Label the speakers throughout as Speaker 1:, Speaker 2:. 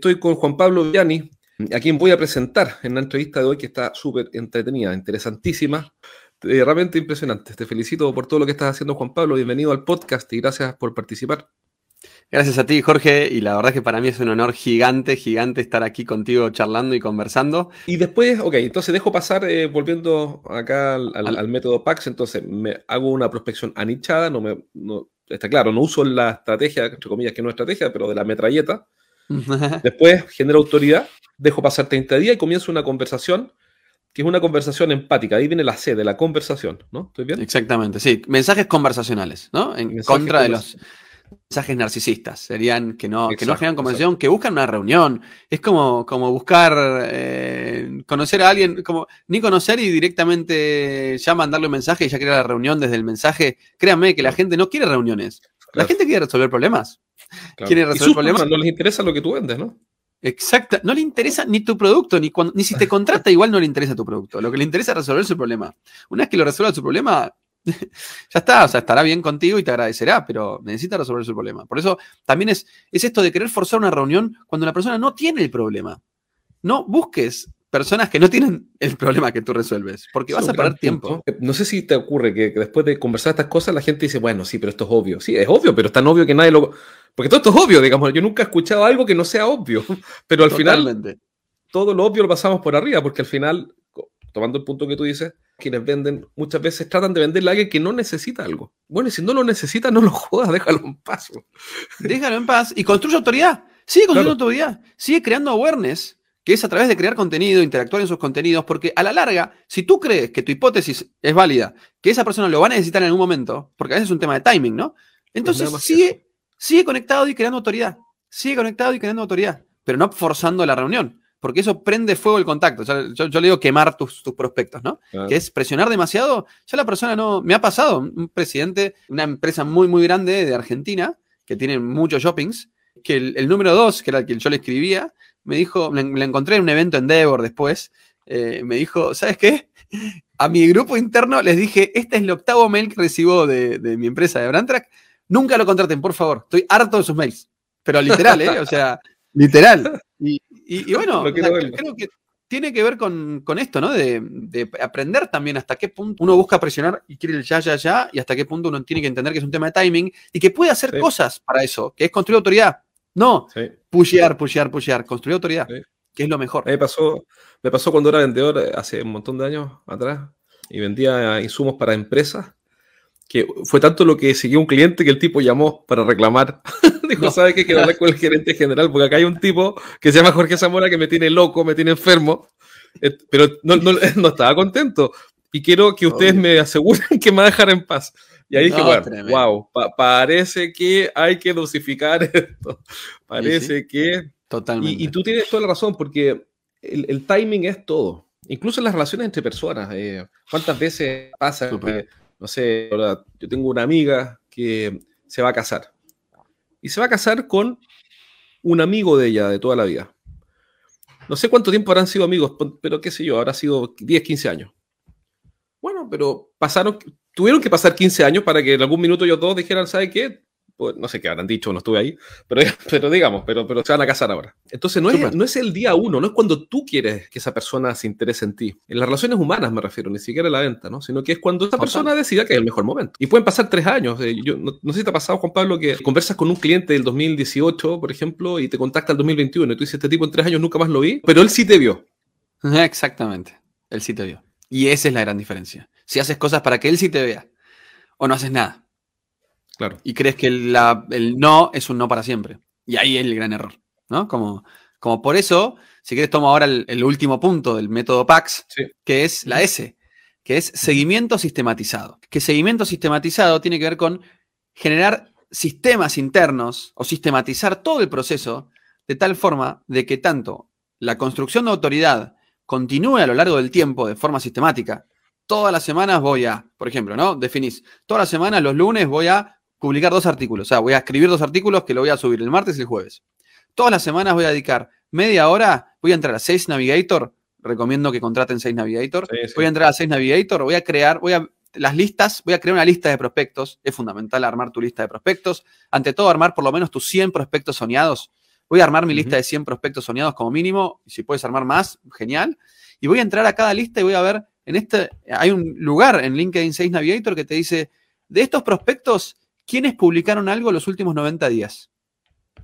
Speaker 1: estoy con Juan Pablo Villani, a quien voy a presentar en la entrevista de hoy, que está súper entretenida, interesantísima, eh, realmente impresionante. Te felicito por todo lo que estás haciendo, Juan Pablo. Bienvenido al podcast y gracias por participar.
Speaker 2: Gracias a ti, Jorge, y la verdad es que para mí es un honor gigante, gigante estar aquí contigo charlando y conversando.
Speaker 1: Y después, ok, entonces dejo pasar, eh, volviendo acá al, método PAX, entonces me hago una prospección anichada, no me, está claro, no uso la estrategia, entre comillas, que no es estrategia, pero de la metralleta. después genero autoridad, dejo pasar 30 días y comienzo una conversación que es una conversación empática. Ahí viene la C de la conversación, ¿no?
Speaker 2: ¿Estoy bien? Exactamente, sí. Mensajes conversacionales, ¿no? En contra de los mensajes narcisistas, serían que no, que no generan conversación, que buscan una reunión. Es como, como buscar eh, conocer a alguien, como ni conocer y directamente ya mandarle un mensaje y ya crear la reunión desde el mensaje. Créanme que la gente no quiere reuniones. La gente quiere resolver problemas.
Speaker 1: Quiere resolver problemas. No les interesa lo que tú vendes, ¿no?
Speaker 2: Exacto, no le interesa ni tu producto, ni, ni si te contrata, igual no le interesa tu producto. Lo que le interesa es resolver su problema. Una vez que lo resuelva su problema, ya está, o sea, estará bien contigo y te agradecerá, pero necesita resolver su problema. Por eso también es, es esto de querer forzar una reunión cuando la persona no tiene el problema. No busques personas que no tienen el problema que tú resuelves, porque vas a perder tiempo.
Speaker 1: Eh, no sé si te ocurre que, después de conversar estas cosas la gente dice, bueno, sí, pero esto es obvio. Sí, es obvio, pero es tan obvio que nadie lo... Porque todo esto es obvio, digamos, yo nunca he escuchado algo que no sea obvio, pero al final todo lo obvio lo pasamos por arriba, porque al final, tomando el punto que tú dices, quienes venden muchas veces tratan de venderle a alguien que no necesita algo. Bueno, y si no lo necesita, no lo jodas, déjalo en paz.
Speaker 2: Déjalo en paz y construye autoridad. Sigue construyendo autoridad. Sigue creando awareness, que es a través de crear contenido, interactuar en sus contenidos, porque a la larga, si tú crees que tu hipótesis es válida, que esa persona lo va a necesitar en algún momento, porque a veces es un tema de timing, ¿no? Entonces sigue, sigue conectado y creando autoridad. Sigue conectado y creando autoridad, pero no forzando la reunión porque eso prende fuego el contacto. Yo, le digo quemar tus, prospectos, ¿no? Que es presionar demasiado. Ya la persona no. Me ha pasado, un presidente, una empresa muy, muy grande de Argentina, que tiene muchos shoppings, que el, número dos, que era el que yo le escribía, me dijo, le, encontré en un evento en Devor después, eh, me dijo, ¿sabes qué? A mi grupo interno les dije, este es el octavo mail que recibo de, mi empresa de Brandtrack, nunca lo contraten, por favor, estoy harto de sus mails. Pero literal, ¿eh? O sea, literal. Y, y, bueno, creo que tiene que ver con, esto, ¿no? De, aprender también hasta qué punto uno busca presionar y quiere el ya, ya, ya, y hasta qué punto uno tiene que entender que es un tema de timing y que puede hacer cosas para eso, que es construir autoridad. No, pushear, pushear, pushear, construir autoridad, que es lo mejor.
Speaker 1: Me pasó, me pasó cuando era vendedor eh, hace un montón de años atrás y vendía insumos para empresas que fue tanto lo que siguió un cliente que el tipo llamó para reclamar. Dijo, ¿sabe qué? Quiero hablar con el gerente general, porque acá hay un tipo que se llama Jorge Zamora que me tiene loco, me tiene enfermo, pero no, no, estaba contento. Y quiero que ustedes me aseguren que me dejar en paz. Y ahí dije, bueno, wow, parece que hay que dosificar esto. Parece que... Totalmente. Y, tú tienes toda la razón, porque el, timing es todo. Incluso en las relaciones entre personas. Eh, ¿Cuántas veces pasa que no sé, yo tengo una amiga que se va a casar. Y se va a casar con un amigo de ella de toda la vida. No sé cuánto tiempo habrán sido amigos, pero qué sé yo, habrá sido 10, 15 años. Bueno, pero pasaron, tuvieron que pasar 15 años para que en algún minuto ellos dos dijeran, ¿sabe qué? Pues, no sé qué habrán dicho, no estuve ahí, pero, pero digamos, pero, pero se van a casar ahora. Entonces no es, no es el día uno, no es cuando tú quieres que esa persona se interese en ti. En las relaciones humanas me refiero, ni siquiera en la venta, ¿no? Sino que es cuando esa persona decida que es el mejor momento. Y pueden pasar tres años. Eh, yo, no, sé si te ha pasado, Juan Pablo, que conversas con un cliente del 2018, por ejemplo, y te contacta el 2021 y tú dices, este tipo en tres años nunca más lo vi, pero él sí te vio.
Speaker 2: Exactamente, él sí te vio. Y esa es la gran diferencia. Si haces cosas para que él sí te vea o no haces nada. Y crees que el, no es un no para siempre. Y ahí es el gran error, ¿no? Como, como por eso, si quieres, tomo ahora el, último punto del método PAX, que es la S, que es seguimiento sistematizado. Que seguimiento sistematizado tiene que ver con generar sistemas internos o sistematizar todo el proceso de tal forma de que tanto la construcción de autoridad continúe a lo largo del tiempo de forma sistemática. Todas las semanas voy a, por ejemplo, ¿no? Definís, todas las semanas, los lunes voy a publicar dos artículos. O sea, voy a escribir dos artículos que lo voy a subir el martes y el jueves. Todas las semanas voy a dedicar media hora, voy a entrar a Sales Navigator, recomiendo que contraten Sales Navigator, voy a entrar a Sales Navigator, voy a crear, voy a las listas, voy a crear una lista de prospectos, es fundamental armar tu lista de prospectos, ante todo armar por lo menos tus 100 prospectos soñados, voy a armar mi lista de 100 prospectos soñados como mínimo, y si puedes armar más, genial. Y voy a entrar a cada lista y voy a ver, en este, hay un lugar en LinkedIn Sales Navigator que te dice, de estos prospectos, ¿quiénes publicaron algo los últimos 90 días?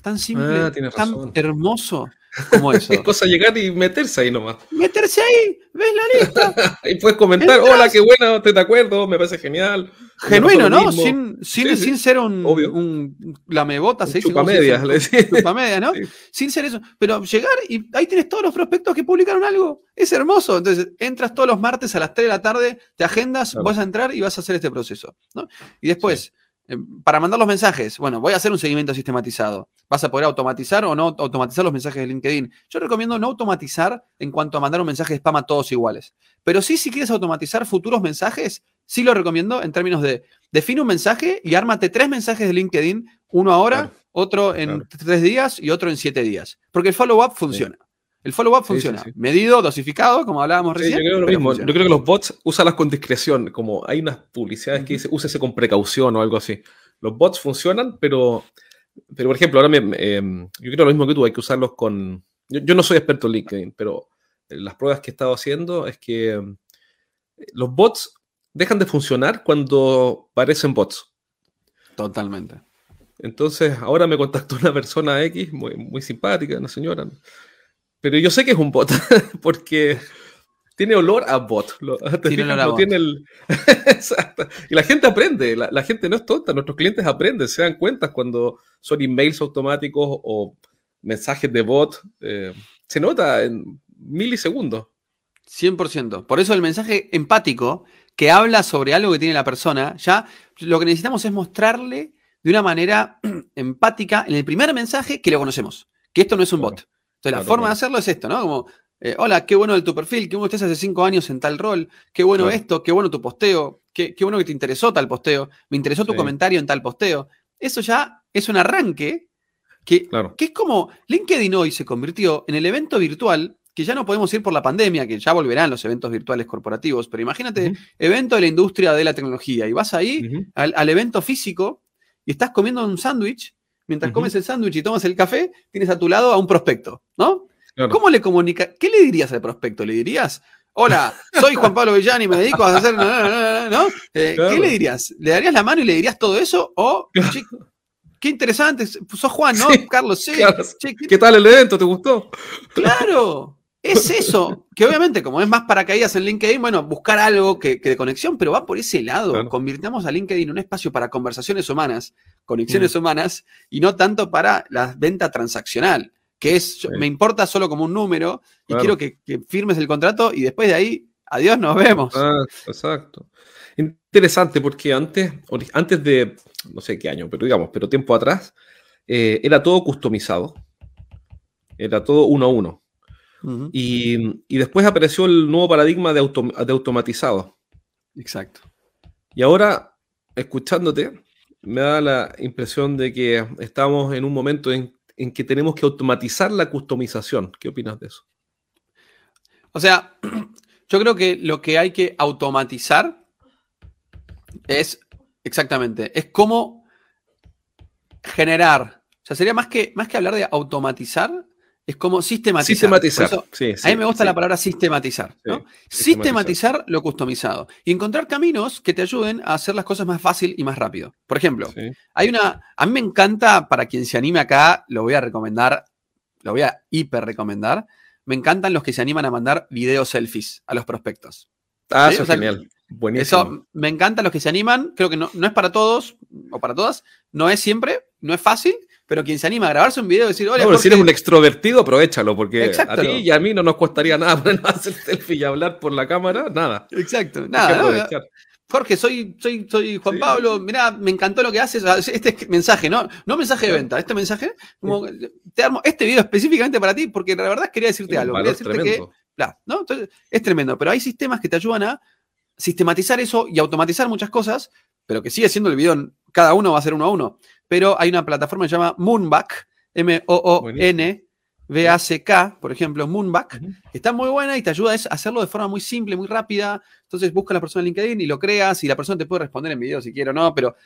Speaker 2: Tan simple,
Speaker 1: Ah,
Speaker 2: tan hermoso como eso.
Speaker 1: Es cosa llegar y meterse ahí nomás.
Speaker 2: Meterse ahí, ves la lista.
Speaker 1: y puedes comentar,
Speaker 2: Entras.
Speaker 1: hola, qué buena, te, te acuerdo, me parece genial.
Speaker 2: Genuino, ¿no? Sin, sin,
Speaker 1: Sí, sí.
Speaker 2: sin ser un,
Speaker 1: Obvio.
Speaker 2: un lamebotas, se
Speaker 1: Un
Speaker 2: dice, ¿cómo se
Speaker 1: chupamedias, le decía.
Speaker 2: Chupamedia, ¿no?
Speaker 1: Sí.
Speaker 2: Sin ser eso. Pero llegar y ahí tienes todos los prospectos que publicaron algo. Es hermoso. Entonces, entras todos los martes a las 3 de la tarde, te agendas,
Speaker 1: Claro.
Speaker 2: vas a entrar y vas a hacer este proceso. ¿no? Y después, para mandar los mensajes, bueno, voy a hacer un seguimiento sistematizado. Vas a poder automatizar o no automatizar los mensajes de LinkedIn. Yo recomiendo no automatizar en cuanto a mandar un mensaje de spam a todos iguales. Pero sí, si quieres automatizar futuros mensajes, sí lo recomiendo en términos de define un mensaje y ármate tres mensajes de LinkedIn, uno ahora,
Speaker 1: Claro.
Speaker 2: otro en
Speaker 1: Claro.
Speaker 2: tres días y otro en siete días. Porque el follow-up funciona. El follow-up
Speaker 1: Sí,
Speaker 2: funciona.
Speaker 1: sí, sí.
Speaker 2: Medido, dosificado, como hablábamos
Speaker 1: Sí,
Speaker 2: recién.
Speaker 1: yo creo lo mismo.
Speaker 2: funciona.
Speaker 1: Yo creo que los bots úsalas con discreción. Como hay unas publicidades que
Speaker 2: Ujú.
Speaker 1: dice úsese con precaución o algo así. Los bots funcionan, pero, pero por ejemplo, ahora me- em, yo creo lo mismo que tú, hay que usarlos con. Yo, yo no soy experto en LinkedIn, pero las pruebas que he estado haciendo es que em, los bots dejan de funcionar cuando parecen bots.
Speaker 2: Totalmente.
Speaker 1: Entonces, ahora me contactó una persona X, muy, muy simpática, una señora. Pero yo sé que es un bot, porque tiene olor a bot. Lo- ¿te
Speaker 2: Tiene olor a bot.
Speaker 1: tiene el- Exacto. Y la gente aprende, la, la gente no es tonta, nuestros clientes aprenden, se dan cuenta cuando son emails automáticos o mensajes de bot. eh, se nota en milisegundos.
Speaker 2: 100%. Por eso el mensaje empático que habla sobre algo que tiene la persona, ya lo que necesitamos es mostrarle de una manera empática en el primer mensaje que lo conocemos, que esto no es un
Speaker 1: Claro.
Speaker 2: bot. Entonces la
Speaker 1: Claro,
Speaker 2: forma de hacerlo es esto, ¿no? Como, eh, hola, qué bueno de tu perfil, qué bueno estás hace cinco años en tal rol, qué bueno
Speaker 1: Claro.
Speaker 2: esto, qué bueno tu posteo, qué, qué bueno que te interesó tal posteo, me interesó tu
Speaker 1: Sí.
Speaker 2: comentario en tal posteo. Eso ya es un arranque que
Speaker 1: Claro.
Speaker 2: que es como LinkedIn hoy se convirtió en el evento virtual, que ya no podemos ir por la pandemia, que ya volverán los eventos virtuales corporativos, pero imagínate, evento de la industria de la tecnología, y vas ahí al evento físico y estás comiendo un sándwich, mientras comes el sándwich y tomas el café, tienes a tu lado a un prospecto, ¿no?
Speaker 1: Claro.
Speaker 2: ¿Cómo le comunica? ¿Qué le dirías al prospecto? ¿Le dirías, hola, soy Juan Pablo Villani, me dedico a hacer... no, no, no, no, no"? Eh,
Speaker 1: Claro.
Speaker 2: ¿Qué le dirías? ¿Le darías la mano y le dirías todo eso? O, "Che, qué interesante, sos Juan, ¿no?
Speaker 1: Sí,
Speaker 2: Carlos, sí.
Speaker 1: claro.
Speaker 2: Che, qué
Speaker 1: ¿Qué tal el evento? ¿Te gustó?
Speaker 2: Claro, es eso. Que obviamente, como es más paracaídas en LinkedIn, bueno, buscar algo que, que de conexión, pero va por ese lado.
Speaker 1: Claro.
Speaker 2: Convirtamos a LinkedIn en un espacio para conversaciones humanas, conexiones
Speaker 1: Mm.
Speaker 2: humanas, y no tanto para la venta transaccional, que es,
Speaker 1: Sí.
Speaker 2: me importa solo como un número y
Speaker 1: Claro.
Speaker 2: quiero que, que firmes el contrato y después de ahí, adiós, nos vemos.
Speaker 1: Exacto, exacto. Interesante porque antes, antes de, no sé qué año, pero digamos, pero tiempo atrás, eh, era todo customizado. Era todo uno a uno. Y, y después apareció el nuevo paradigma de, autom- de automatizado.
Speaker 2: Exacto.
Speaker 1: Y ahora, escuchándote, me da la impresión de que estamos en un momento en, que tenemos que automatizar la customización. ¿Qué opinas de eso?
Speaker 2: O sea, yo creo que lo que hay que automatizar es exactamente, es cómo generar. O sea, sería más que, más que hablar de automatizar, es como sistematizar.
Speaker 1: Sistematizar.
Speaker 2: Eso,
Speaker 1: sí,
Speaker 2: a mí me gusta
Speaker 1: sí.
Speaker 2: la palabra sistematizar. Sistematizar lo customizado y encontrar caminos que te ayuden a hacer las cosas más fácil y más rápido. Por ejemplo, hay una. A mí me encanta, para quien se anime acá, lo voy a recomendar, lo voy a hiper recomendar. Me encantan los que se animan a mandar videos selfies a los prospectos.
Speaker 1: Ah, eso es genial. Buenísimo.
Speaker 2: Eso me encanta los que se animan. Creo que no, no es para todos o para todas. No es siempre, no es fácil, pero quien se anima a grabarse un video y decir, hola,
Speaker 1: No, pero si
Speaker 2: Jorge",
Speaker 1: eres un extrovertido, aprovechalo, porque
Speaker 2: Exacto.
Speaker 1: a ti y a mí no nos costaría nada ponernos a hacer selfie y hablar por la cámara, nada.
Speaker 2: Exacto.
Speaker 1: Que
Speaker 2: Nada. Jorge, soy, soy, soy Juan
Speaker 1: Sí.
Speaker 2: Pablo, mirá, me encantó lo que haces. Este es mensaje, ¿no? No mensaje de venta, este mensaje, como te armo este video específicamente para ti, porque la verdad quería decirte algo. Quería decirte que,
Speaker 1: tremendo.
Speaker 2: bla, ¿no? Entonces, es tremendo, pero hay sistemas que te ayudan a sistematizar eso y automatizar muchas cosas, pero que sigue siendo el video, cada uno va a ser uno a uno. Pero hay una plataforma que se llama Moonback, M-O-O-N-B-A-C-K, por ejemplo, Moonback, que está muy buena y te ayuda a hacerlo de forma muy simple, muy rápida. Entonces busca a la persona en LinkedIn y lo creas y la persona te puede responder en video si quiere o no, pero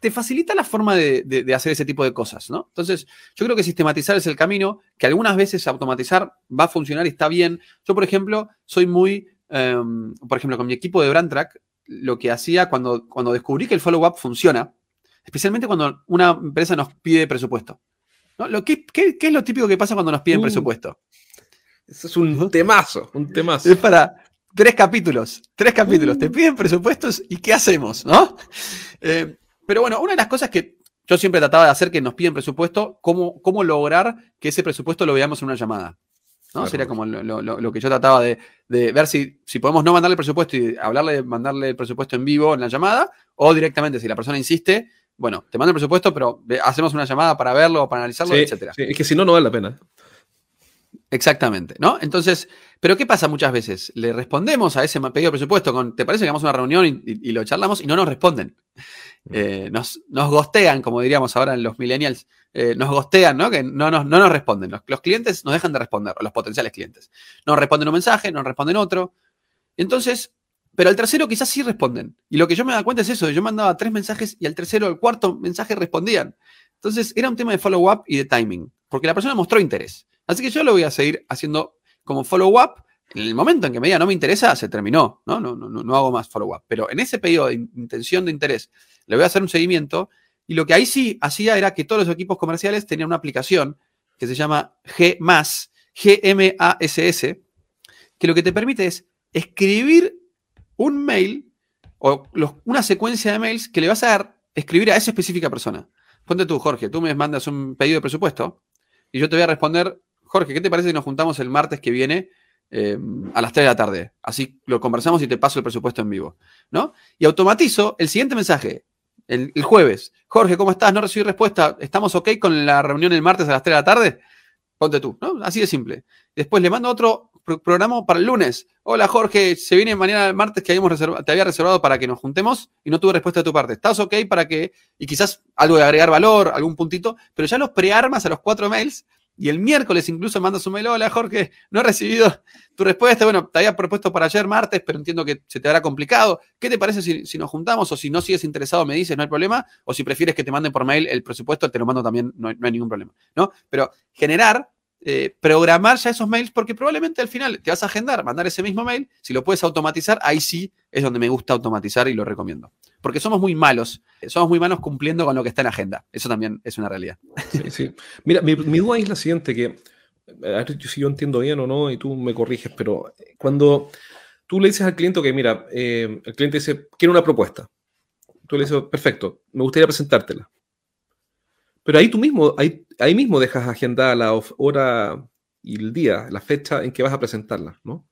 Speaker 2: te facilita la forma de, hacer ese tipo de cosas, ¿no? Entonces, yo creo que sistematizar es el camino, que algunas veces automatizar va a funcionar y está bien. Yo, por ejemplo, soy muy, em, por ejemplo, con mi equipo de Brand Track, lo que hacía cuando, cuando descubrí que el follow-up funciona, especialmente cuando una empresa nos pide presupuesto. Lo, ¿qué, es lo típico que pasa cuando nos piden uh. presupuesto?
Speaker 1: Eso es un temazo, un temazo.
Speaker 2: Es para tres capítulos, tres capítulos. Te uh. piden presupuestos y ¿qué hacemos? ¿No? Eh, pero bueno, una de las cosas que yo siempre trataba de hacer que nos piden presupuesto, cómo, cómo lograr que ese presupuesto lo veamos en una llamada. ¿no? Sería como lo, que yo trataba de, ver si, si, podemos no mandarle el presupuesto y hablarle, mandarle el presupuesto en vivo en la llamada, o directamente, si la persona insiste, bueno, te mando el presupuesto, pero hacemos una llamada para verlo, para analizarlo, etcétera.
Speaker 1: Sí, es que si no, no vale la pena.
Speaker 2: Exactamente, ¿no? Entonces, pero ¿qué pasa muchas veces? Le respondemos a ese pedido de presupuesto con, ¿te parece que hagamos una reunión y, lo charlamos? Y no nos responden. Mm. Eh, nos, nos gostean, como diríamos ahora en los millennials, eh, nos gostean, ¿no? Que no nos, no nos responden. Los, clientes nos dejan de responder, los potenciales clientes. Nos responden un mensaje, nos responden otro. Entonces, pero al tercero quizás sí responden. Y lo que yo me da cuenta es eso, yo mandaba tres mensajes y al tercero, al cuarto mensaje respondían. Entonces, era un tema de follow-up y de timing, porque la persona mostró interés. Así que yo lo voy a seguir haciendo como follow-up. En el momento en que me diga no me interesa, se terminó, ¿no? No, no, no, hago más follow-up. Pero en ese periodo de intención de interés, le voy a hacer un seguimiento. Y lo que ahí sí hacía era que todos los equipos comerciales tenían una aplicación que se llama G, G-M-A-S-S, que lo que te permite es escribir un mail o una secuencia de mails que le vas a escribir a esa específica persona. Ponte tú, Jorge, tú me mandas un pedido de presupuesto y yo te voy a responder Jorge, ¿qué te parece si nos juntamos el martes que viene eh, a las 3 de la tarde? Así lo conversamos y te paso el presupuesto en vivo, ¿no? Y automatizo el siguiente mensaje, el, jueves. Jorge, ¿cómo estás? No recibí respuesta. ¿Estamos ok con la reunión el martes a las 3 de la tarde? Ponte tú, ¿no? Así de simple. Después le mando otro programa para el lunes. Hola Jorge, se viene mañana el martes que habíamos te había reservado para que nos juntemos y no tuve respuesta de tu parte. ¿Estás ok para que, y quizás algo de agregar valor, algún puntito, pero ya los prearmas a los cuatro mails y el miércoles incluso mandas un mail, hola Jorge, no he recibido tu respuesta. Bueno, te había propuesto para ayer martes, pero entiendo que se te hará complicado. ¿Qué te parece si, nos juntamos? O si no sigues interesado, me dices, no hay problema. O si prefieres que te manden por mail el presupuesto, te lo mando también, no hay, ningún problema. ¿no? Pero generar, eh, programar ya esos mails, porque probablemente al final te vas a agendar, mandar ese mismo mail. Si lo puedes automatizar, ahí sí es donde me gusta automatizar y lo recomiendo porque somos muy malos, somos muy malos cumpliendo con lo que está en agenda. Eso también es una realidad.
Speaker 1: Sí, sí. Mira, mi, duda es la siguiente, que a ver si yo entiendo bien o no, y tú me corriges, pero cuando tú le dices al cliente que, mira, eh, el cliente dice, quiero una propuesta. Tú le dices, perfecto, me gustaría presentártela. Pero ahí tú mismo, ahí, ahí mismo dejas agendada la hora y el día, la fecha en que vas a presentarla, ¿no?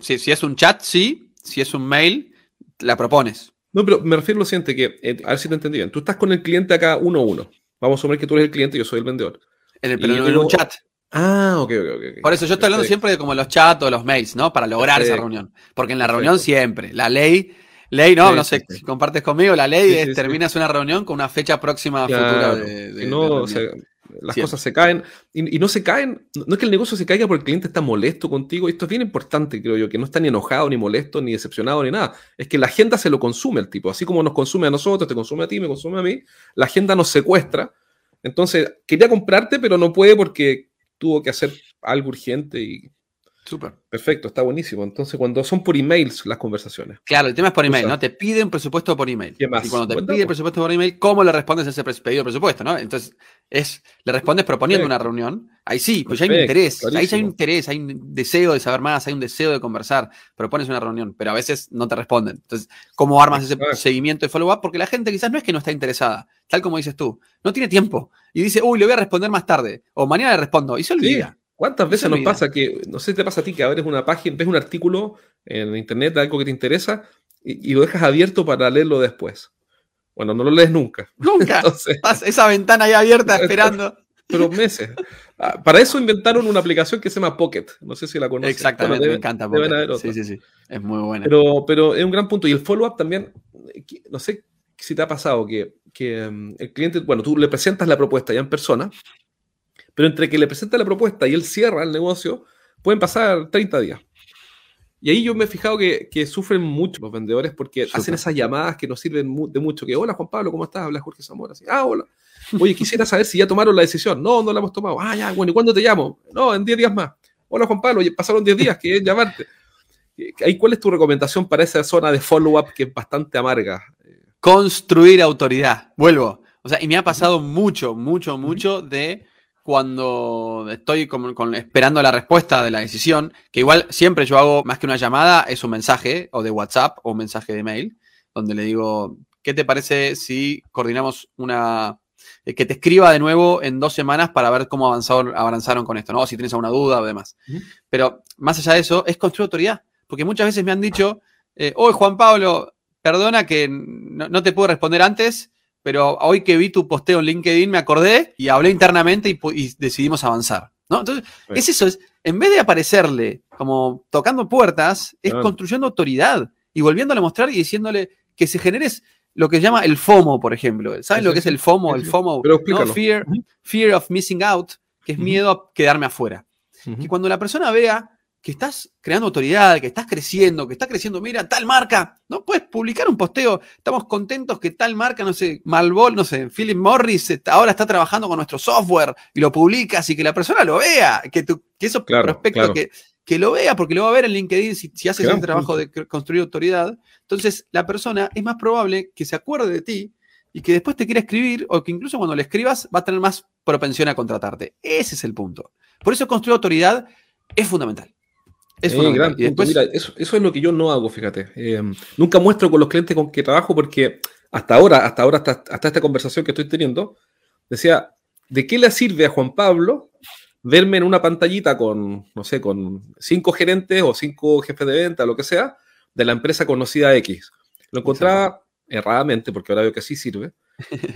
Speaker 2: si es un chat, sí. Si es un mail, la propones.
Speaker 1: No, pero me refiero a lo siguiente, que, eh, a ver si te entendí bien. Tú estás con el cliente acá uno a uno. Vamos a asumir que tú eres el cliente y yo soy el vendedor.
Speaker 2: En el, pero en un chat.
Speaker 1: Ah, ok, ok, ok.
Speaker 2: Por eso yo estoy hablando siempre de como los chats o los mails, ¿no? Para lograr esa reunión. Porque en la reunión siempre, la ley, ley, no, no sé si compartes conmigo, la ley es terminas una reunión con una fecha próxima futura de,
Speaker 1: no, o sea, las cosas se caen y, no se caen, no es que el negocio se caiga porque el cliente está molesto contigo, esto es bien importante, creo yo, que no está ni enojado, ni molesto, ni decepcionado, ni nada, es que la agenda se lo consume el tipo, así como nos consume a nosotros, te consume a ti, me consume a mí, la agenda nos secuestra, entonces quería comprarte, pero no puede porque tuvo que hacer algo urgente y
Speaker 2: Súper.
Speaker 1: Perfecto, está buenísimo. Entonces, cuando son por emails las conversaciones.
Speaker 2: Claro, el tema es por email, ¿no? Te piden presupuesto por email.
Speaker 1: ¿Qué más?
Speaker 2: Y cuando te piden presupuesto por email, ¿cómo le respondes a ese pedido de presupuesto, no? Entonces, es, le respondes proponiendo una reunión. Ahí sí, pues ya hay un interés. Ahí ya hay un interés, hay un deseo de saber más, hay un deseo de conversar. Propones una reunión, pero a veces no te responden. Entonces, ¿cómo armas ese seguimiento de follow-up? Porque la gente quizás no es que no está interesada, tal como dices tú. No tiene tiempo. Y dice, uy, le voy a responder más tarde. O mañana le respondo. Y se olvida.
Speaker 1: ¿Cuántas veces nos pasa que, no sé, te pasa a ti que abres una página, ves un artículo en internet de algo que te interesa y, lo dejas abierto para leerlo después? Bueno, no lo lees nunca.
Speaker 2: Nunca. esa ventana ahí abierta esperando.
Speaker 1: Pero meses. Ah, para eso inventaron una aplicación que se llama Pocket. No sé si la conoces.
Speaker 2: Exactamente, me encanta Pocket. Sí, sí, sí. Es muy buena.
Speaker 1: Pero, pero es un gran punto. Y el follow-up también, no sé si te ha pasado que, que mm, el cliente, bueno, tú le presentas la propuesta ya en persona pero entre que le presenta la propuesta y él cierra el negocio, pueden pasar 30 días. Y ahí yo me he fijado que, sufren mucho los vendedores porque hacen esas llamadas que no sirven de mucho. Que, hola Juan Pablo, ¿cómo estás? Habla Jorge Zamora. Así, ah, hola. Oye, quisiera saber si ya tomaron la decisión. No, no la hemos tomado. Ah, ya, bueno, ¿y cuándo te llamo? No, en 10 días más. Hola Juan Pablo, pasaron 10 días, que es llamarte. ¿Cuál es tu recomendación para esa zona de follow-up que es bastante amarga?
Speaker 2: Construir autoridad. Vuelvo. O sea, y me ha pasado mucho, mucho, mucho de cuando estoy esperando la respuesta de la decisión, que igual siempre yo hago más que una llamada, es un mensaje o de WhatsApp o un mensaje de mail, donde le digo, ¿qué te parece si coordinamos una... Eh, que te escriba de nuevo en dos semanas para ver cómo avanzaron, avanzaron con esto, ¿no? Si tienes alguna duda o demás. Pero más allá de eso, es construir autoridad. Porque muchas veces me han dicho, eh, hoy Juan Pablo, perdona que no, te puedo responder antes, pero hoy que vi tu posteo en LinkedIn me acordé y hablé internamente y, decidimos avanzar. ¿no? Entonces, es eso, es, en vez de aparecerle como tocando puertas, es construyendo autoridad y volviéndole a mostrar y diciéndole que se genere lo que se llama el FOMO, por ejemplo. ¿Saben lo que es el FOMO? El FOMO, fear, fear, of missing out, que es miedo a quedarme afuera. Que cuando la persona vea que estás creando autoridad, que estás creciendo, que estás creciendo, mira, tal marca, no puedes publicar un posteo, estamos contentos que tal marca, no sé, Malbol, no sé, Philip Morris ahora está trabajando con nuestro software y lo publicas y que la persona lo vea, que, tu, que esos prospectos Que, que, lo vea, porque lo va a ver en LinkedIn si, si haces el trabajo de construir autoridad, entonces la persona es más probable que se acuerde de ti y que después te quiera escribir o que incluso cuando le escribas va a tener más propensión a contratarte. Ese es el punto. Por eso construir autoridad es fundamental.
Speaker 1: Es Mira, eso, es lo que yo no hago, fíjate. Eh, nunca muestro con los clientes con que trabajo porque hasta ahora, hasta ahora, hasta, esta conversación que estoy teniendo, decía, ¿de qué le sirve a Juan Pablo verme en una pantallita con, no sé, con cinco gerentes o cinco jefes de venta, lo que sea, de la empresa conocida X? Lo encontraba erradamente, porque ahora veo que sí sirve.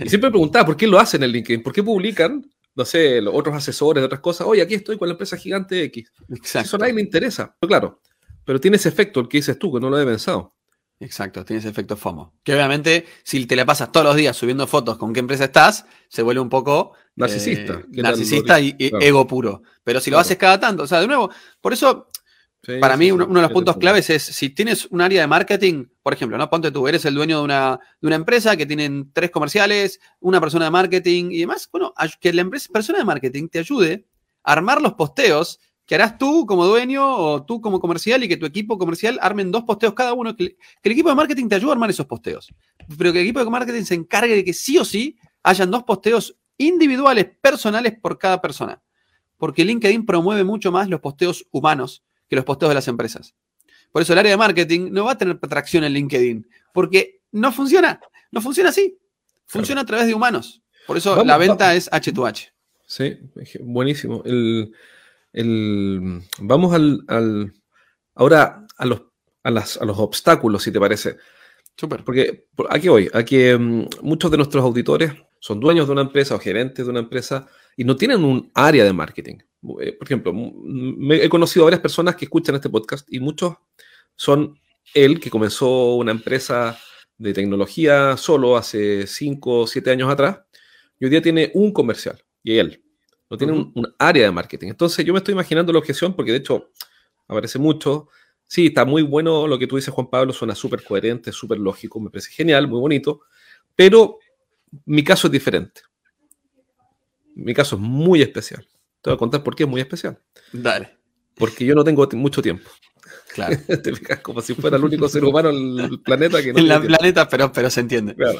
Speaker 1: Y siempre preguntaba, ¿por qué lo hacen en LinkedIn? ¿Por qué publican no sé, los otros asesores de otras cosas, oye, aquí estoy con la empresa gigante X. Exacto. Eso a nadie le interesa, pero claro, pero tiene ese efecto el que dices tú, que no lo he pensado.
Speaker 2: Exacto, tiene ese efecto FOMO. Que obviamente, si te la pasas todos los días subiendo fotos con qué empresa estás, se vuelve un poco
Speaker 1: narcisista.
Speaker 2: Eh, narcisista y ego puro. Pero si lo haces cada tanto, o sea, de nuevo, por eso para mí, uno, de los puntos claves es si tienes un área de marketing, por ejemplo, ¿no? Ponte tú, eres el dueño de una, de una empresa que tienen tres comerciales, una persona de marketing y demás. Bueno, que la empresa, persona de marketing te ayude a armar los posteos que harás tú como dueño o tú como comercial y que tu equipo comercial armen dos posteos cada uno. Que, el equipo de marketing te ayude a armar esos posteos. Pero que el equipo de marketing se encargue de que sí o sí hayan dos posteos individuales, personales por cada persona. Porque LinkedIn promueve mucho más los posteos humanos que los posteos de las empresas. Por eso el área de marketing no va a tener tracción en LinkedIn, porque no funciona, no funciona así. Funciona a través de humanos. Por eso la venta es H2H.
Speaker 1: Sí, buenísimo. vamos al, ahora a los, a, los obstáculos, si te parece. Súper. Porque aquí voy, aquí mm, muchos de nuestros auditores son dueños de una empresa o gerentes de una empresa y no tienen un área de marketing. Eh, por ejemplo, me, he conocido a varias personas que escuchan este podcast y muchos son él, que comenzó una empresa de tecnología solo hace 5 o 7 años atrás, y hoy día tiene un comercial, y él, no tiene un, área de marketing. Entonces yo me estoy imaginando la objeción, porque de hecho aparece mucho, sí, está muy bueno lo que tú dices, Juan Pablo, suena súper coherente, súper lógico, me parece genial, muy bonito, pero mi caso es diferente. Mi caso es muy especial. Te voy a contar por qué es muy especial.
Speaker 2: Dale.
Speaker 1: Porque yo no tengo mucho tiempo. Claro. Te fijas como si fuera el único ser humano en el planeta que no.
Speaker 2: En el planeta, pero, pero se entiende. Claro.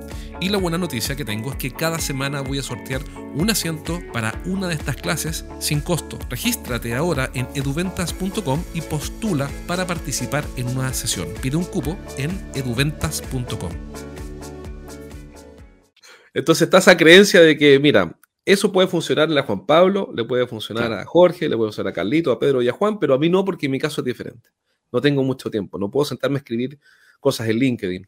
Speaker 3: Y la buena noticia que tengo es que cada semana voy a sortear un asiento para una de estas clases sin costo. Regístrate ahora en eduventas.com y postula para participar en una sesión. Pide un cupo en eduventas.com.
Speaker 1: Entonces está esa creencia de que, mira, eso puede funcionarle a Juan Pablo, le puede funcionar a Jorge, le puede funcionar a Carlito, a Pedro y a Juan, pero a mí no porque mi caso es diferente. No tengo mucho tiempo, no puedo sentarme a escribir cosas en LinkedIn.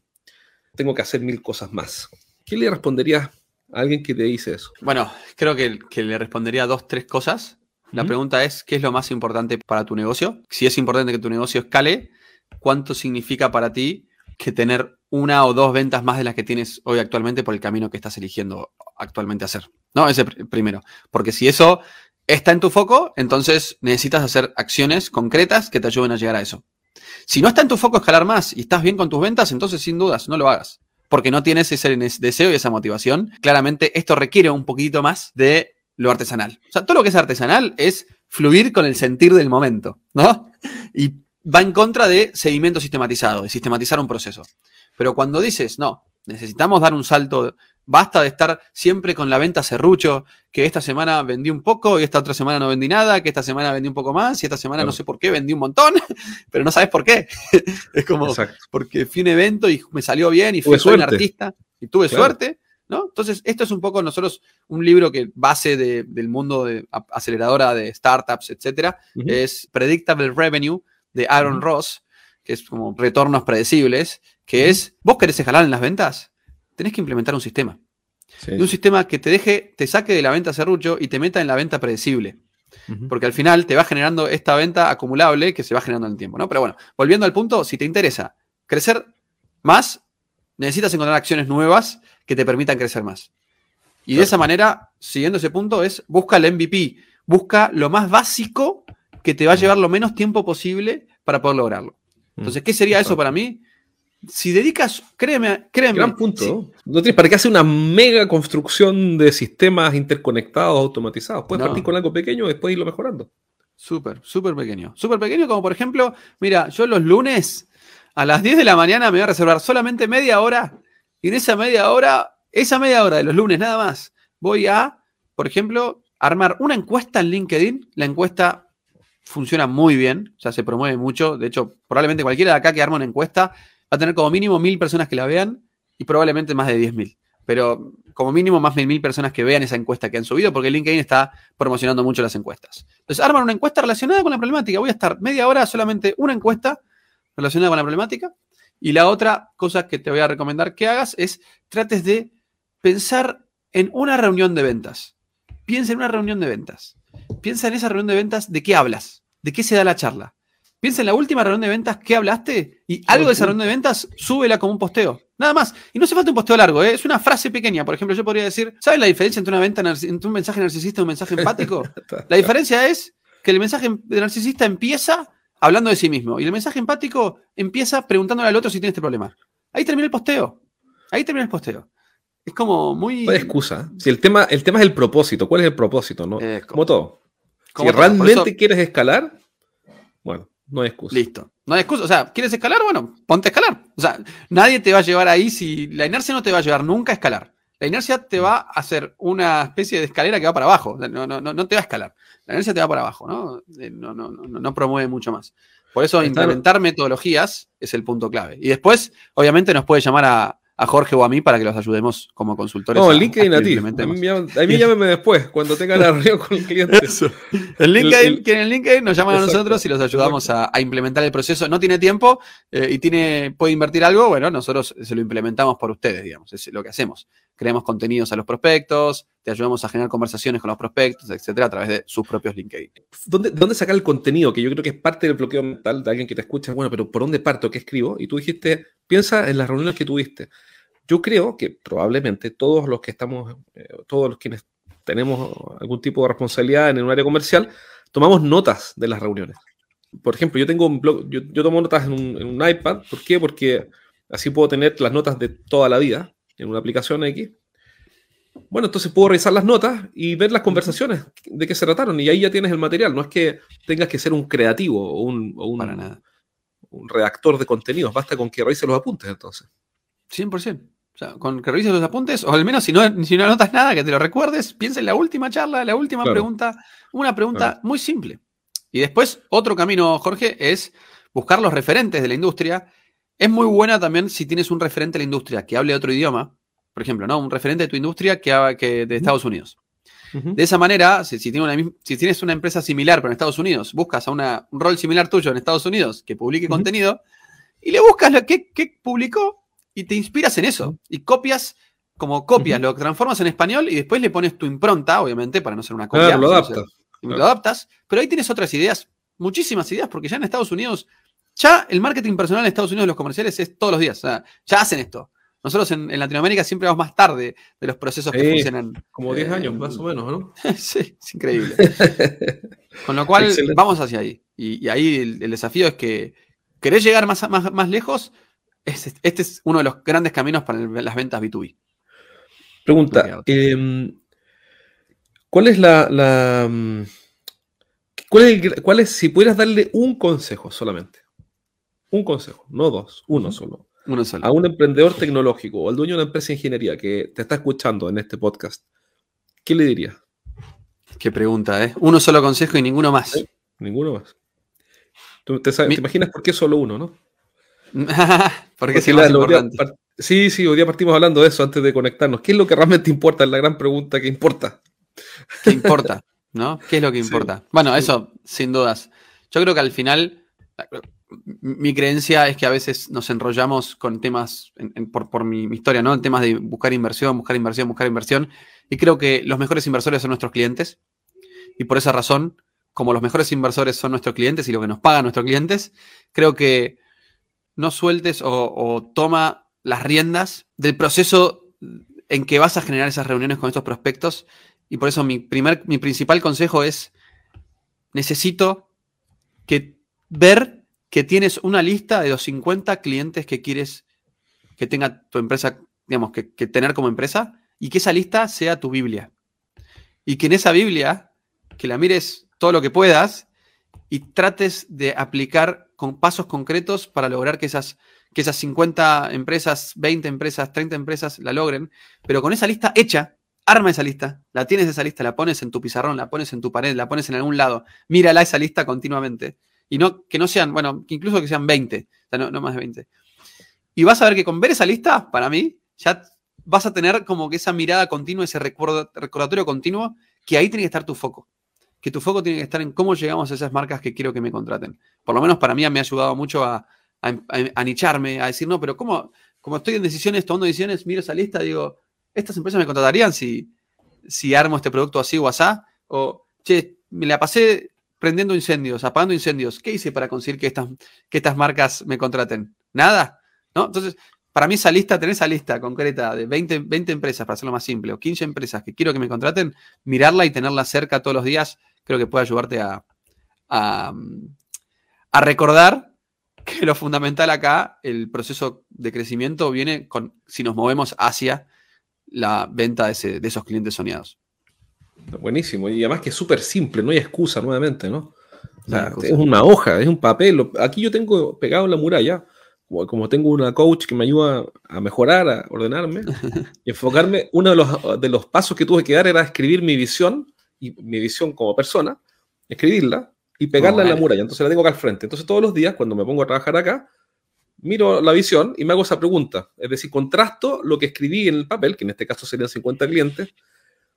Speaker 1: Tengo que hacer mil cosas más. ¿Qué le responderías alguien que te dice eso?
Speaker 2: Bueno, creo que, que le respondería dos, tres cosas. La pregunta es, ¿qué es lo más importante para tu negocio? Si es importante que tu negocio escale, ¿cuánto significa para ti que tener una o dos ventas más de las que tienes hoy actualmente por el camino que estás eligiendo actualmente hacer? No, ese pr- primero. Porque si eso está en tu foco, entonces necesitas hacer acciones concretas que te ayuden a llegar a eso. Si no está en tu foco escalar más y estás bien con tus ventas, entonces sin dudas no lo hagas. Porque no tienes ese deseo y esa motivación. Claramente esto requiere un poquito más de lo artesanal. O sea, todo lo que es artesanal es fluir con el sentir del momento, ¿no? Y va en contra de seguimiento sistematizado, de sistematizar un proceso. Pero cuando dices, no, necesitamos dar un salto, basta de estar siempre con la venta serrucho, que esta semana vendí un poco y esta otra semana no vendí nada, que esta semana vendí un poco más y esta semana no sé por qué vendí un montón, pero no sabes por qué. es como,
Speaker 1: Exacto.
Speaker 2: porque fui a un evento y me salió bien y fui un artista y tuve
Speaker 1: Claro.
Speaker 2: suerte, ¿no? Entonces, esto es un poco nosotros, un libro que base de- del mundo de aceleradora de startups, etcétera, es Predictable Revenue de Aaron. Ross, que es como retornos predecibles, que es, vos querés escalar en las ventas, tenés que implementar un sistema.
Speaker 1: Sí.
Speaker 2: Y un sistema que te deje, te saque de la venta serrucho y te meta en la venta predecible. Porque al final te va generando esta venta acumulable que se va generando en el tiempo, ¿no? Pero bueno, volviendo al punto, si te interesa crecer más, necesitas encontrar acciones nuevas que te permitan crecer más. Y de esa manera, siguiendo ese punto, es busca el MVP, busca lo más básico que te va a llevar lo menos tiempo posible para poder lograrlo. Entonces, ¿qué sería eso para mí? Si dedicas, créeme, créeme.
Speaker 1: Gran punto.
Speaker 2: si-
Speaker 1: ¿no? Tienes para qué hacer una mega construcción de sistemas interconectados, automatizados. Puedes
Speaker 2: No.
Speaker 1: partir con algo pequeño y después irlo mejorando.
Speaker 2: Súper, súper pequeño. Súper pequeño, como por ejemplo, mira, yo los lunes a las 10 de la mañana me voy a reservar solamente media hora. Y en esa media hora, esa media hora de los lunes nada más, voy a, por ejemplo, armar una encuesta en LinkedIn. La encuesta funciona muy bien, o sea, se promueve mucho. De hecho, probablemente cualquiera de acá que arme una encuesta va a tener como mínimo mil personas que la vean y probablemente más de 10.000. Pero como mínimo más de mil personas que vean esa encuesta que han subido, porque LinkedIn está promocionando mucho las encuestas. Entonces, arman una encuesta relacionada con la problemática. Voy a estar media hora solamente una encuesta relacionada con la problemática. Y la otra cosa que te voy a recomendar que hagas es trates de pensar en una reunión de ventas. Piensa en una reunión de ventas. Piensa en esa reunión de ventas de qué hablas, de qué se da la charla. Piensa en la última reunión de ventas que hablaste y algo de esa reunión de ventas, súbela como un posteo. Nada más. Y no hace falta un posteo largo, ¿eh? es una frase pequeña. Por ejemplo, yo podría decir, ¿saben la diferencia entre una venta entre un mensaje narcisista y un mensaje empático? La diferencia es que el mensaje narcisista empieza hablando de sí mismo y el mensaje empático empieza preguntándole al otro si tiene este problema. Ahí termina el posteo. Ahí termina el posteo. Es como muy.
Speaker 1: No hay excusa. Si el tema, el tema es el propósito. ¿Cuál es el propósito? ¿no?
Speaker 2: Eh,
Speaker 1: como todo.
Speaker 2: como
Speaker 1: si
Speaker 2: todo.
Speaker 1: Realmente
Speaker 2: eso-
Speaker 1: quieres escalar, bueno, no hay excusa.
Speaker 2: Listo. No hay excusa. O sea, ¿quieres escalar? Bueno, ponte a escalar. O sea, nadie te va a llevar ahí si. La inercia no te va a llevar nunca a escalar. La inercia te va a hacer una especie de escalera que va para abajo. No, no, no, no te va a escalar. La inercia te va para abajo, ¿no? Eh, No, no, no, no promueve mucho más. Por eso,
Speaker 1: Está-
Speaker 2: implementar metodologías es el punto clave. Y después, obviamente, nos puede llamar a, a Jorge o a mí para que los ayudemos como consultores.
Speaker 1: No, en LinkedIn
Speaker 2: a
Speaker 1: ti. A mí, a mí llámeme después, cuando tenga la reunión con el cliente.
Speaker 2: En LinkedIn,
Speaker 1: El- el-
Speaker 2: que en LinkedIn nos llaman a nosotros y los ayudamos a, a implementar el proceso. No tiene tiempo eh, y tiene, puede invertir algo, bueno, nosotros se lo implementamos por ustedes, digamos, es lo que hacemos. Creamos contenidos a los prospectos, te ayudamos a generar conversaciones con los prospectos, etcétera, a través de sus propios LinkedIn.
Speaker 1: ¿Dónde, ¿Dónde sacar el contenido? Que yo creo que es parte del bloqueo mental de alguien que te escucha. Bueno, pero ¿por dónde parto? ¿Qué escribo? Y tú dijiste, piensa en las reuniones que tuviste. Yo creo que probablemente todos los que estamos, eh, todos los quienes tenemos algún tipo de responsabilidad en un área comercial, tomamos notas de las reuniones. Por ejemplo, yo tengo un blog, yo, yo tomo notas en un, en un iPad. ¿Por qué? Porque así puedo tener las notas de toda la vida en una aplicación X. Bueno, entonces puedo revisar las notas y ver las conversaciones de qué se trataron y ahí ya tienes el material. No es que tengas que ser un creativo o un, o un-
Speaker 2: Para nada.
Speaker 1: un redactor de contenidos, basta con que revises los apuntes entonces.
Speaker 2: 100%. O sea, con que revises los apuntes, o al menos si no, si no anotas nada, que te lo recuerdes, piensa en la última charla, la última
Speaker 1: Claro.
Speaker 2: pregunta, una pregunta
Speaker 1: Claro.
Speaker 2: muy simple. Y después, otro camino, Jorge, es buscar los referentes de la industria. Es muy buena también si tienes un referente de la industria que hable otro idioma, por ejemplo, ¿no? Un referente de tu industria que, que de Estados Unidos. De esa manera, si, si tiene una mis- si tienes una empresa similar, pero en Estados Unidos, buscas a una- un rol similar tuyo en Estados Unidos que publique contenido y le buscas lo que, que publicó y te inspiras en eso y copias como copias, lo transformas en español y después le pones tu impronta, obviamente, para no ser una copia.
Speaker 1: Claro, lo adaptas.
Speaker 2: lo adaptas, pero ahí tienes otras ideas, muchísimas ideas, porque ya en Estados Unidos, ya el marketing personal en Estados Unidos, los comerciales, es todos los días. O sea, ya hacen esto. Nosotros en, en Latinoamérica siempre vamos más tarde de los procesos que funcionan.
Speaker 1: Como 10
Speaker 2: Eh,
Speaker 1: años, más o menos, ¿no?
Speaker 2: sí, es increíble. Con lo cual,
Speaker 1: Excelente.
Speaker 2: vamos hacia ahí. Y, y ahí el, el desafío es que querés llegar más, más, más lejos. es- este es uno de los grandes caminos para el- las ventas B2B.
Speaker 1: Pregunta, em, ¿cuál es la, la, mm, cuál es, el cuál es, si pudieras darle un consejo solamente, un consejo, no dos, uno solo,
Speaker 2: Uno solo.
Speaker 1: a un emprendedor tecnológico o al dueño de una empresa de ingeniería que te está escuchando en este podcast, ¿qué le dirías?
Speaker 2: Qué pregunta, ¿eh? Uno solo consejo y ninguno más.
Speaker 1: Sí. Ninguno más. Tú te, sabes-
Speaker 2: Mi-
Speaker 1: te imaginas por qué solo uno, ¿no?
Speaker 2: Porque es más importante.
Speaker 1: sí, sí, hoy día partimos hablando de eso antes de conectarnos. ¿Qué es lo que realmente importa? Es la gran pregunta que importa.
Speaker 2: ¿Qué importa? ¿No? ¿Qué es lo que
Speaker 1: Sí.
Speaker 2: importa? Bueno, eso, sin dudas. Yo creo que al final, mi creencia es que a veces nos enrollamos con temas, por, por mi, mi historia, ¿no? En temas de buscar inversión, buscar inversión, buscar inversión. Y creo que los mejores inversores son nuestros clientes. Y por esa razón, como los mejores inversores son nuestros clientes y lo que nos pagan nuestros clientes, creo que no sueltes o, o toma las riendas del proceso en que vas a generar esas reuniones con estos prospectos. Y por eso mi, primer, mi principal consejo es, necesito que ver que tienes una lista de los 50 clientes que quieres que tenga tu empresa, digamos, que, tener como empresa, y que esa lista sea tu Biblia. Y que en esa Biblia, que la mires todo lo que puedas y trates de aplicar con pasos concretos para lograr que esas, que esas 50 empresas, 20 empresas, 30 empresas la logren, pero con esa lista hecha, arma esa lista, la tienes esa lista, la pones en tu pizarrón, la pones en tu pared, la pones en algún lado, mírala esa lista continuamente. Y no, que no sean, bueno, que incluso que sean 20, o sea, no, más de 20. Y vas a ver que con ver esa lista, para mí, ya vas a tener como que esa mirada continua, ese recordatorio continuo, que ahí tiene que estar tu foco. Que tu foco tiene que estar en cómo llegamos a esas marcas que quiero que me contraten. Por lo menos para mí me ha ayudado mucho a, a, a- a nicharme, a decir, no, pero ¿cómo? Como estoy en decisiones, tomando decisiones, miro esa lista, digo, estas empresas me contratarían si, si armo este producto así o asá. O, che, me la pasé prendiendo incendios, apagando incendios. ¿Qué hice para conseguir que estas, que estas marcas me contraten? Nada. ¿No? Entonces, para mí esa lista, tener esa lista concreta de 20, 20 empresas, para hacerlo más simple, o 15 empresas que quiero que me contraten, mirarla y tenerla cerca todos los días, creo que puede ayudarte a, a, recordar que lo fundamental acá, el proceso de crecimiento viene con si nos movemos hacia la venta de, ese- de esos clientes soñados.
Speaker 1: Buenísimo. Y además que es súper simple, no hay excusa nuevamente, ¿no? O sea,
Speaker 2: No
Speaker 1: es una hoja, es un papel. Aquí yo tengo pegado en la muralla, como, tengo una coach que me ayuda a mejorar, a ordenarme y enfocarme. Uno de los, de los pasos que tuve que dar era escribir mi visión, y mi visión como persona, escribirla y pegarla en la muralla. Entonces la tengo acá al frente. Entonces todos los días, cuando me pongo a trabajar acá, miro la visión y me hago esa pregunta. Es decir, contrasto lo que escribí en el papel, que en este caso serían 50 clientes,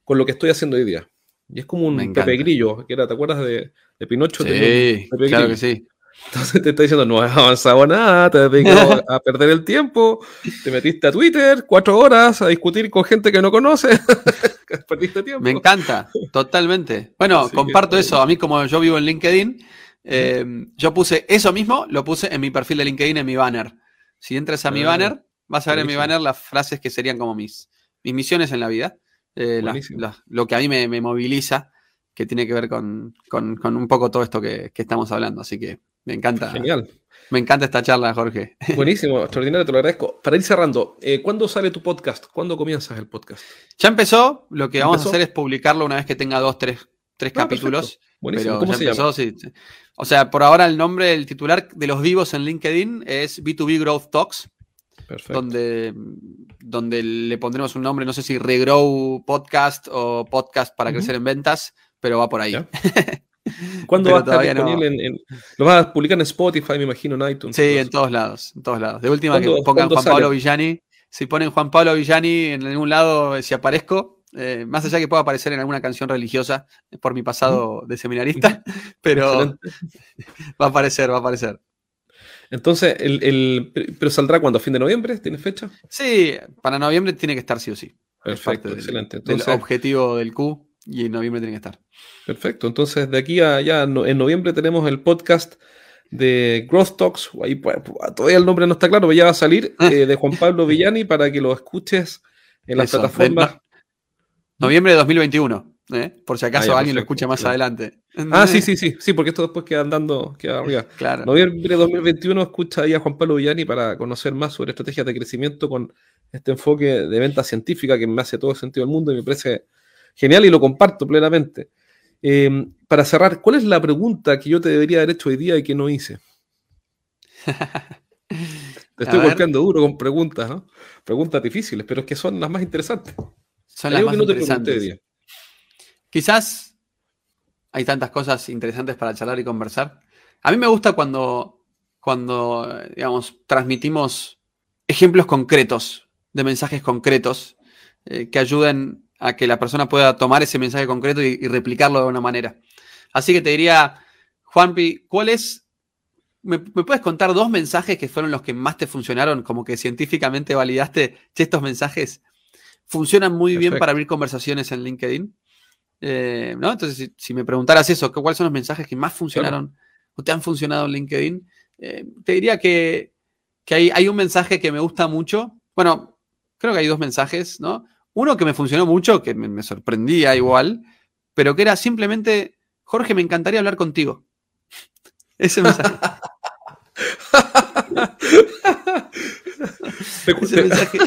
Speaker 1: con lo que estoy haciendo hoy día. Y es como un. Pepe Grillo, que era, ¿te acuerdas de, de Pinocho?
Speaker 2: Sí,
Speaker 1: Pepe
Speaker 2: claro
Speaker 1: Grillo.
Speaker 2: que sí.
Speaker 1: Entonces te está diciendo, no has avanzado nada, te has dedicado a perder el tiempo, te metiste a Twitter cuatro horas a discutir con gente que no conoces, perdiste tiempo.
Speaker 2: Me encanta, totalmente. Bueno, comparto eso. A mí, como yo vivo en LinkedIn, eh, yo puse eso mismo, lo puse en mi perfil de LinkedIn, en mi banner. Si entras a mi
Speaker 1: Ah,
Speaker 2: banner, vas a ver en mi banner las frases que serían como mis, mis misiones en la vida. Eh, las-
Speaker 1: Buenísimo.
Speaker 2: las- lo que a mí me, me moviliza, que tiene que ver con, con- con un poco todo esto que, que estamos hablando. Así que me encanta.
Speaker 1: Genial.
Speaker 2: Me encanta esta charla, Jorge.
Speaker 1: Buenísimo, extraordinario, te lo agradezco. Para ir cerrando, eh, ¿cuándo sale tu podcast? ¿Cuándo comienzas el podcast?
Speaker 2: Ya empezó. Lo que vamos
Speaker 1: ¿Empezó?
Speaker 2: a hacer es publicarlo una vez que tenga dos, tres, tres
Speaker 1: Ah,
Speaker 2: capítulos.
Speaker 1: Buenísimo.
Speaker 2: Pero
Speaker 1: ¿Cómo
Speaker 2: ya
Speaker 1: se
Speaker 2: empezó,
Speaker 1: llama?
Speaker 2: sí. O sea, por ahora el nombre, el titular de los vivos en LinkedIn es B2B Growth Talks,
Speaker 1: Perfecto.
Speaker 2: donde, donde le pondremos un nombre, no sé si Regrow Podcast o Podcast para crecer en ventas, pero va por ahí.
Speaker 1: ¿Cuándo va a estar
Speaker 2: no.
Speaker 1: disponible en, en- Lo vas a publicar en Spotify, me imagino, en iTunes.
Speaker 2: Sí, en
Speaker 1: eso.
Speaker 2: todos lados, en todos lados. De última que
Speaker 1: ¿Cuándo-
Speaker 2: pongan Juan
Speaker 1: sale?
Speaker 2: Pablo Villani, si ponen Juan Pablo Villani en algún lado, si aparezco, eh, más allá que pueda aparecer en alguna canción religiosa eh, por mi pasado de seminarista, pero
Speaker 1: Excelente.
Speaker 2: va a aparecer, va a aparecer.
Speaker 1: Entonces, el, el- pero saldrá cuando, a fin de noviembre, ¿tiene fecha?
Speaker 2: Sí, para noviembre tiene que estar sí o sí.
Speaker 1: Perfecto,
Speaker 2: del-
Speaker 1: excelente. Entonces,
Speaker 2: objetivo del Q y en noviembre tiene que estar.
Speaker 1: perfecto. Entonces, de aquí a ya no- en noviembre tenemos el podcast de Growth Talks. Ahí, pues, todavía el nombre no está claro, pero ya va a salir eh, de Juan Pablo Villani para que lo escuches en las
Speaker 2: Eso, de-
Speaker 1: plataformas.
Speaker 2: no- noviembre de 2021, ¿eh? por si acaso
Speaker 1: Ah, ya,
Speaker 2: alguien lo escucha más
Speaker 1: claro.
Speaker 2: adelante.
Speaker 1: Ah, sí, sí, sí, sí, porque esto después queda andando, queda arriba.
Speaker 2: Claro.
Speaker 1: Noviembre de 2021 escucha ahí a Juan Pablo Villani para conocer más sobre estrategias de crecimiento con este enfoque de venta científica que me hace todo el sentido del mundo y me parece genial y lo comparto plenamente. Eh, para cerrar, ¿cuál es la pregunta que yo te debería haber hecho hoy día y que no hice? Te estoy golpeando duro con preguntas, ¿no? Preguntas difíciles, pero es que son las más interesantes.
Speaker 2: Son
Speaker 1: Hay
Speaker 2: las más
Speaker 1: que no te hoy
Speaker 2: interesantes.
Speaker 1: día.
Speaker 2: Quizás hay tantas cosas interesantes para charlar y conversar. A mí me gusta cuando, cuando digamos, transmitimos ejemplos concretos de mensajes concretos eh, que ayuden a que la persona pueda tomar ese mensaje concreto y, y replicarlo de una manera. Así que te diría, Juanpi, ¿cuál es? ¿Me, me puedes contar dos mensajes que fueron los que más te funcionaron? Como que científicamente validaste que estos mensajes funcionan muy bien para abrir conversaciones en LinkedIn. Eh, ¿no? Entonces, si, si me preguntaras eso, ¿cu- ¿cuáles son los mensajes que más funcionaron o te han funcionado en LinkedIn? Eh, te diría que, que hay, hay un mensaje que me gusta mucho. Bueno, creo que hay dos mensajes, ¿no? Uno que me funcionó mucho, que me, me sorprendía igual, pero que era simplemente, Jorge, me encantaría hablar contigo. Ese mensaje. Ese mensaje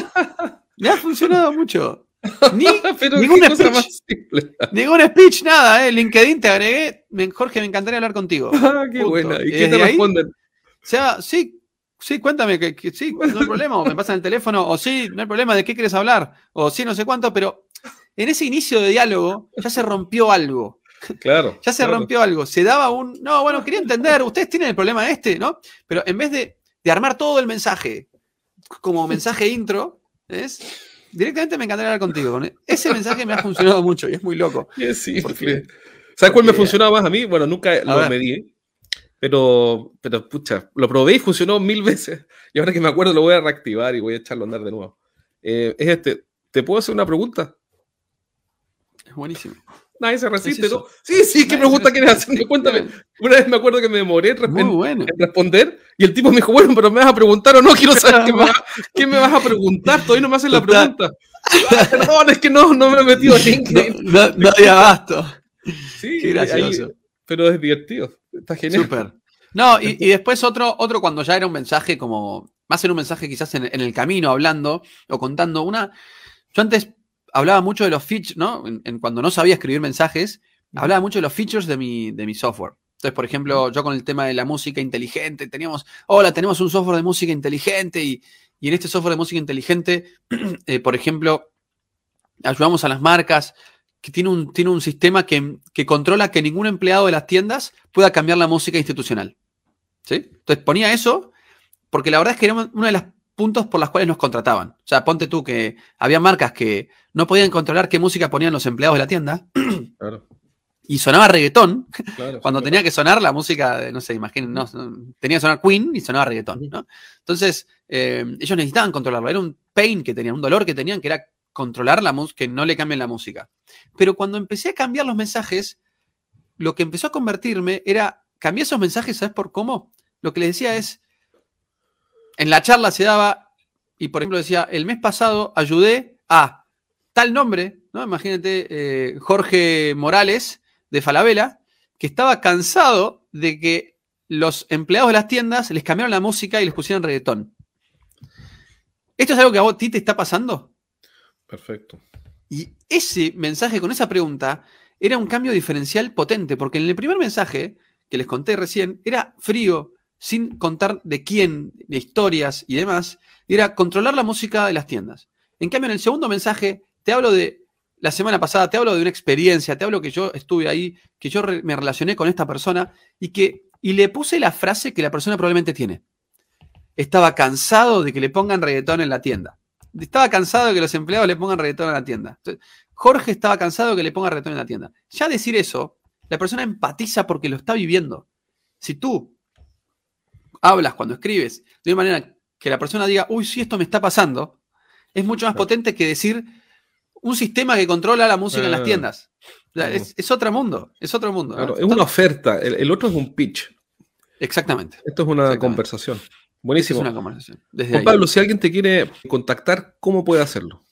Speaker 2: me ha funcionado mucho. Ni, ningún speech.
Speaker 1: más simple.
Speaker 2: ningún speech, nada, ¿eh? LinkedIn te agregué. Jorge, me encantaría hablar contigo.
Speaker 1: Ah, qué
Speaker 2: Punto.
Speaker 1: buena. ¿Y
Speaker 2: Y
Speaker 1: qué te
Speaker 2: ahí-
Speaker 1: responden?
Speaker 2: O sea, sí, sí, cuéntame que, que sí, no hay problema, o me pasan el teléfono, o sí, no hay problema, ¿de qué quieres hablar? O sí, no sé cuánto, pero en ese inicio de diálogo ya se rompió algo,
Speaker 1: Claro.
Speaker 2: ya se
Speaker 1: claro.
Speaker 2: rompió algo, se daba un, no, bueno, quería entender, ustedes tienen el problema este, ¿no? Pero en vez de, de armar todo el mensaje como mensaje intro, ¿es? Directamente me encantaría hablar contigo. Con ese mensaje me ha funcionado mucho y es muy loco.
Speaker 1: Simple.
Speaker 2: Porque-
Speaker 1: ¿Sabes cuál me funcionaba más a mí? Bueno, nunca lo
Speaker 2: ver.
Speaker 1: medí, pero, pero pucha, lo probé y funcionó mil veces. Y ahora que me acuerdo lo voy a reactivar y voy a echarlo a andar de nuevo. Eh, es este, ¿te puedo hacer una pregunta?
Speaker 2: Es buenísimo.
Speaker 1: Nadie se resiste. ¿no? Sí, sí, ¿qué pregunta quieres hacerme? Cuéntame. Una vez me acuerdo que me demoré en, responder y el tipo me dijo, bueno, pero me vas a preguntar o no, quiero saber qué me, vas, qué me vas a preguntar, todavía no me hacen la pregunta. Ah, Perdón, es que no, no me he metido en LinkedIn.
Speaker 2: No, no, abasto.
Speaker 1: Sí,
Speaker 2: Qué gracioso.
Speaker 1: ahí- pero es divertido. Está genial.
Speaker 2: Súper. No, y, y después otro, otro cuando ya era un mensaje como, más en un mensaje quizás en, en el camino hablando o contando una. Yo antes hablaba mucho de los features, ¿no? En, en cuando no sabía escribir mensajes, hablaba mucho de los features de mi, de mi software. Entonces, por ejemplo, yo con el tema de la música inteligente, teníamos, hola, tenemos un software de música inteligente y, y en este software de música inteligente, eh, por ejemplo, ayudamos a las marcas que tiene un, tiene un sistema que, que controla que ningún empleado de las tiendas pueda cambiar la música institucional. ¿Sí? Entonces ponía eso porque la verdad es que era uno de los puntos por los cuales nos contrataban. O sea, ponte tú que había marcas que no podían controlar qué música ponían los empleados de la tienda
Speaker 1: Claro,
Speaker 2: y sonaba reggaetón
Speaker 1: claro.
Speaker 2: cuando tenía que sonar la música, no sé, imaginen, no, tenía que sonar Queen y sonaba reggaetón, ¿no? Entonces, eh, ellos necesitaban controlarlo. Era un pain que tenían, un dolor que tenían, que era controlar la música, que no le cambien la música. Pero cuando empecé a cambiar los mensajes, lo que empezó a convertirme era, cambié esos mensajes, ¿sabes por cómo? Lo que le decía es, en la charla se daba, y por ejemplo decía, el mes pasado ayudé a tal nombre, ¿no? Imagínate, eh, Jorge Morales de Falabella, que estaba cansado de que los empleados de las tiendas les cambiaron la música y les pusieran reggaetón. ¿Esto es algo que a vos- ti te está pasando?
Speaker 1: Perfecto.
Speaker 2: Y ese mensaje con esa pregunta era un cambio diferencial potente, porque en el primer mensaje que les conté recién era frío, sin contar de quién, de historias y demás, era controlar la música de las tiendas. En cambio, en el segundo mensaje te hablo de la semana pasada, te hablo de una experiencia, te hablo que yo estuve ahí, que yo re- me relacioné con esta persona y que y le puse la frase que la persona probablemente tiene. Estaba cansado de que le pongan reggaetón en la tienda. Estaba cansado de que los empleados le pongan reggaetón en la tienda. Entonces, Jorge estaba cansado de que le pongan reggaetón en la tienda. Ya decir eso, la persona empatiza porque lo está viviendo. Si tú hablas, cuando escribes, de una manera que la persona diga, uy, sí, esto me está pasando, es mucho más potente que decir un sistema que controla la música en las tiendas. es, otro mundo, es otro mundo.
Speaker 1: es una oferta, el, otro es un pitch.
Speaker 2: Exactamente.
Speaker 1: Esto es una conversación. Buenísimo.
Speaker 2: Es una conversación.
Speaker 1: Juan Pablo, si alguien te quiere contactar, ¿cómo puede hacerlo?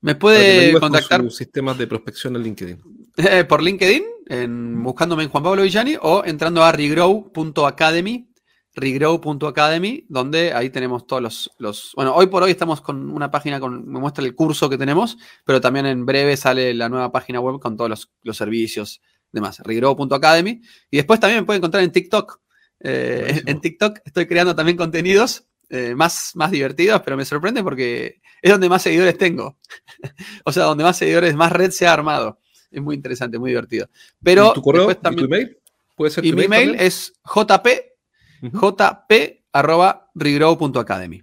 Speaker 2: Me puede contactar. Con
Speaker 1: sistemas de prospección en LinkedIn.
Speaker 2: Eh, por LinkedIn, en, buscándome en Juan Pablo Villani o entrando a regrow.academy, regrow.academy, donde ahí tenemos todos los, los, Bueno, hoy por hoy estamos con una página con. Me muestra el curso que tenemos, pero también en breve sale la nueva página web con todos los, los servicios demás. regrow.academy. Y después también me pueden encontrar en TikTok. Eh, en TikTok estoy creando también contenidos eh, más, más divertidos, pero me sorprende porque es donde más seguidores tengo. o sea, donde más seguidores, más red se ha armado. Es muy interesante, muy divertido. Pero
Speaker 1: tu correo, también, ¿y tu email?
Speaker 2: ¿Puede ser y mi email es jp, jp arroba regrow.academy.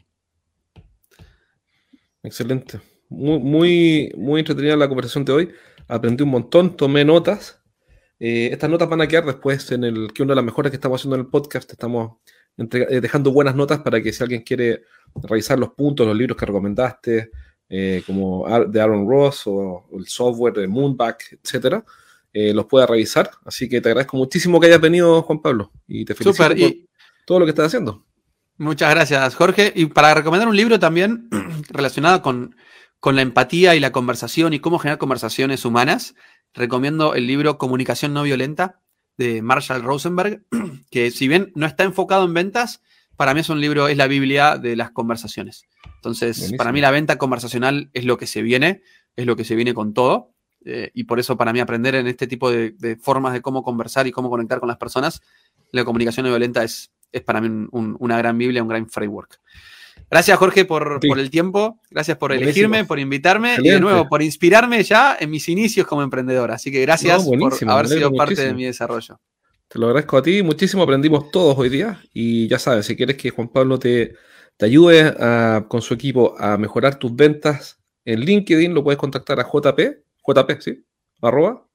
Speaker 1: Excelente. Muy, muy, muy entretenida la conversación de hoy. Aprendí un montón, tomé notas. Eh, estas notas van a quedar después en el que una de las mejores que estamos haciendo en el podcast. Estamos eh, dejando buenas notas para que si alguien quiere revisar los puntos, los libros que recomendaste, eh, como de Aaron Ross o, el software de Moonback, etcétera, eh, los pueda revisar. Así que te agradezco muchísimo que hayas venido, Juan Pablo, y te felicito por todo lo que estás haciendo.
Speaker 2: Muchas gracias, Jorge. Y para recomendar un libro también relacionado con, con la empatía y la conversación y cómo generar conversaciones humanas, recomiendo el libro Comunicación no violenta de Marshall Rosenberg, que si bien no está enfocado en ventas, para mí es un libro, es la Biblia de las conversaciones. Entonces, para mí la venta conversacional es lo que se viene, es lo que se viene con todo. Eh, y por eso para mí aprender en este tipo de, formas de cómo conversar y cómo conectar con las personas, la comunicación no violenta es, es para mí una gran Biblia, un gran framework. Gracias, Jorge, por, el tiempo. Gracias por elegirme, por invitarme y de nuevo por inspirarme ya en mis inicios como emprendedor. Así que gracias por haber sido parte de mi desarrollo.
Speaker 1: Te lo agradezco a ti, muchísimo. Aprendimos todos hoy día. Y ya sabes, si quieres que Juan Pablo te, te ayude con su equipo a mejorar tus ventas en LinkedIn, lo puedes contactar a JP, JP, ¿sí? Arroba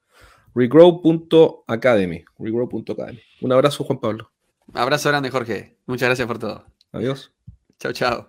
Speaker 1: regrow.academy. Regrow.academy. Un abrazo, Juan Pablo.
Speaker 2: Abrazo grande, Jorge. Muchas gracias por todo.
Speaker 1: Adiós.
Speaker 2: Chao, chao.